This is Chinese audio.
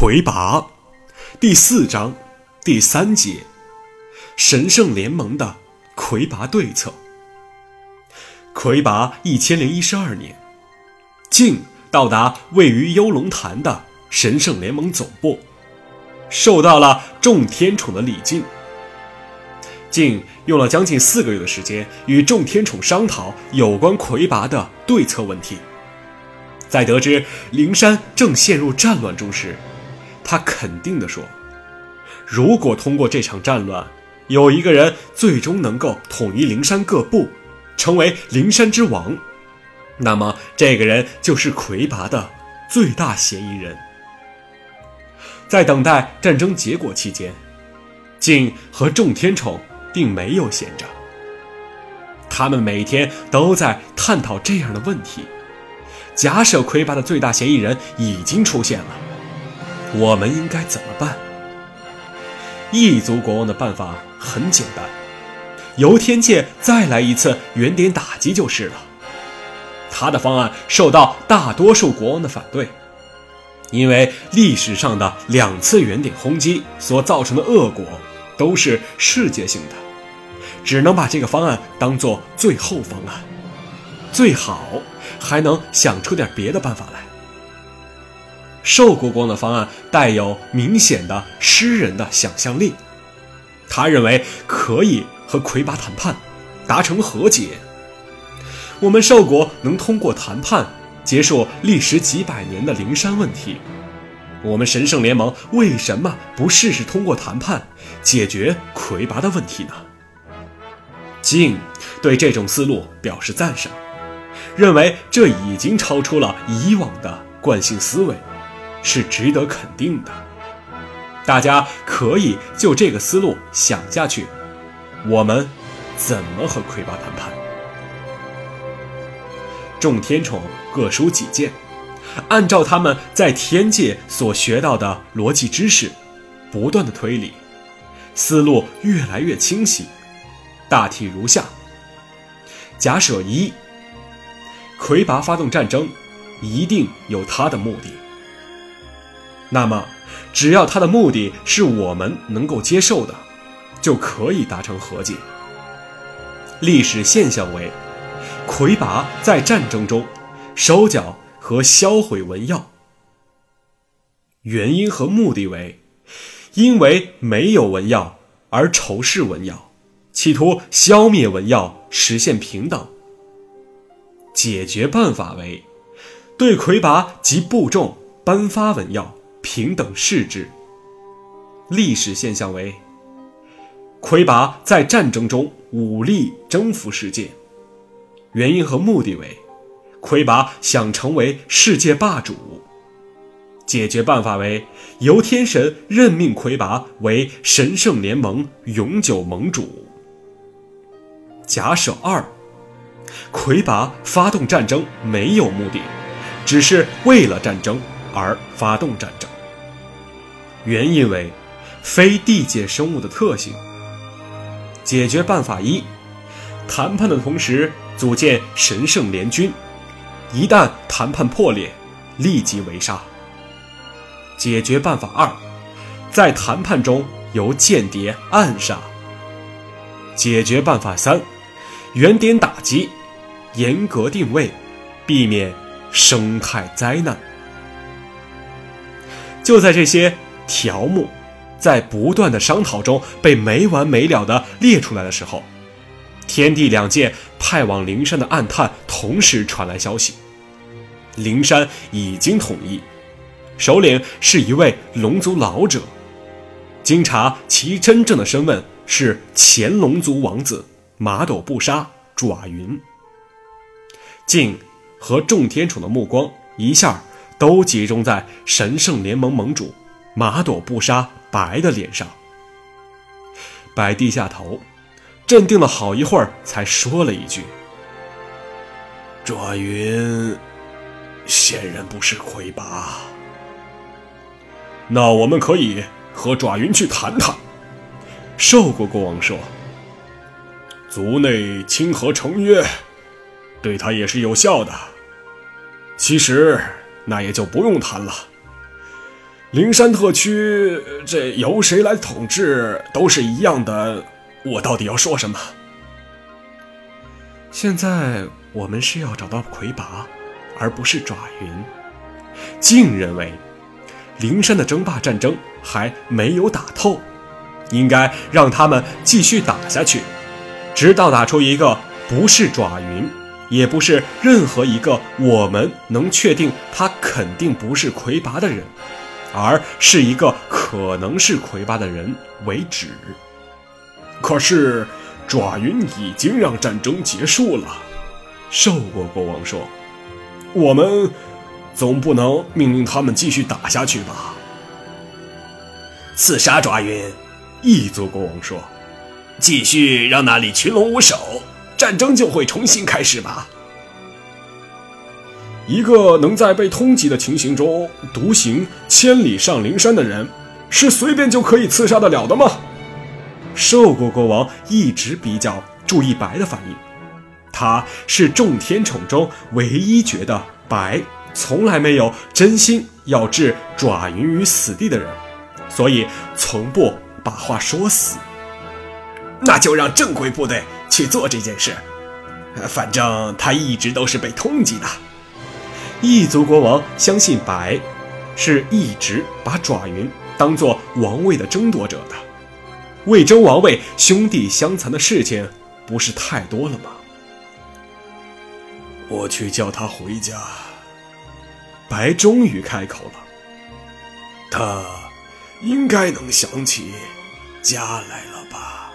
魁拔，第四章，第三节，神圣联盟的魁拔对策。魁拔一千零一十二年，晋到达位于幽龙潭的神圣联盟总部，受到了众天宠的礼敬。晋用了将近四个月的时间与众天宠商讨有关魁拔的对策问题。在得知灵山正陷入战乱中时，他肯定地说：“如果通过这场战乱，有一个人最终能够统一灵山各部，成为灵山之王，那么这个人就是魁拔的最大嫌疑人。”在等待战争结果期间，晋和众天宠并没有闲着，他们每天都在探讨这样的问题。假设魁拔的最大嫌疑人已经出现了，我们应该怎么办？异族国王的办法很简单，由天界再来一次原点打击就是了。他的方案受到大多数国王的反对，因为历史上的两次原点轰击所造成的恶果都是世界性的，只能把这个方案当做最后方案，最好。还能想出点别的办法来。寿国光的方案带有明显的诗人的想象力，他认为可以和魁拔谈判，达成和解。我们寿国能通过谈判结束历时几百年的灵山问题，我们神圣联盟为什么不试试通过谈判解决魁拔的问题呢？静对这种思路表示赞赏。认为这已经超出了以往的惯性思维，是值得肯定的。大家可以就这个思路想下去，我们怎么和魁拔谈判？众天宠各抒己见，按照他们在天界所学到的逻辑知识，不断的推理，思路越来越清晰。大体如下：假设一。魁拔发动战争，一定有他的目的。那么，只要他的目的是我们能够接受的，就可以达成和解。历史现象为：魁拔在战争中收缴和销毁文药，原因和目的为：因为没有文药而仇视文药，企图消灭文药，实现平等。解决办法为：对魁拔及部众颁发文药，平等视之。历史现象为：魁拔在战争中武力征服世界，原因和目的为：魁拔想成为世界霸主。解决办法为：由天神任命魁拔为神圣联盟永久盟主。假设二。魁拔发动战争没有目的，只是为了战争而发动战争。原因为非地界生物的特性。解决办法一：谈判的同时组建神圣联军，一旦谈判破裂，立即围杀。解决办法二：在谈判中由间谍暗杀。解决办法三：原点打击。严格定位，避免生态灾难。就在这些条目在不断的商讨中被没完没了的列出来的时候，天地两界派往灵山的暗探同时传来消息：灵山已经统一，首领是一位龙族老者。经查，其真正的身份是前龙族王子马斗布沙爪云。静和众天宠的目光一下都集中在神圣联盟盟主马朵布沙白的脸上。白低下头，镇定了好一会儿，才说了一句：“爪云显然不是魁拔，那我们可以和爪云去谈谈。”寿国国王说：“族内亲和成约。”对他也是有效的。其实那也就不用谈了。灵山特区这由谁来统治都是一样的，我到底要说什么？现在我们是要找到魁拔，而不是爪云。晋认为，灵山的争霸战争还没有打透，应该让他们继续打下去，直到打出一个不是爪云，也不是任何一个我们能确定他肯定不是魁拔的人，而是一个可能是魁拔的人为止。可是。爪云已经让战争结束了，寿国国王说：“我们总不能命令他们继续打下去吧？”刺杀爪云，异族国王说：“继续让那里群龙无首，战争就会重新开始吧？”一个能在被通缉的情形中独行千里上灵山的人，是随便就可以刺杀得了的吗？寿国国王一直比较注意白的反应，他是众天宠中唯一觉得白从来没有真心要置爪云于死地的人，所以从不把话说死。那就让正规部队去做这件事，反正他一直都是被通缉的。异族国王相信白是一直把爪云当做王位的争夺者的。为争王位，兄弟相残的事情不是太多了吗？我去叫他回家。白终于开口了，他应该能想起家来了吧。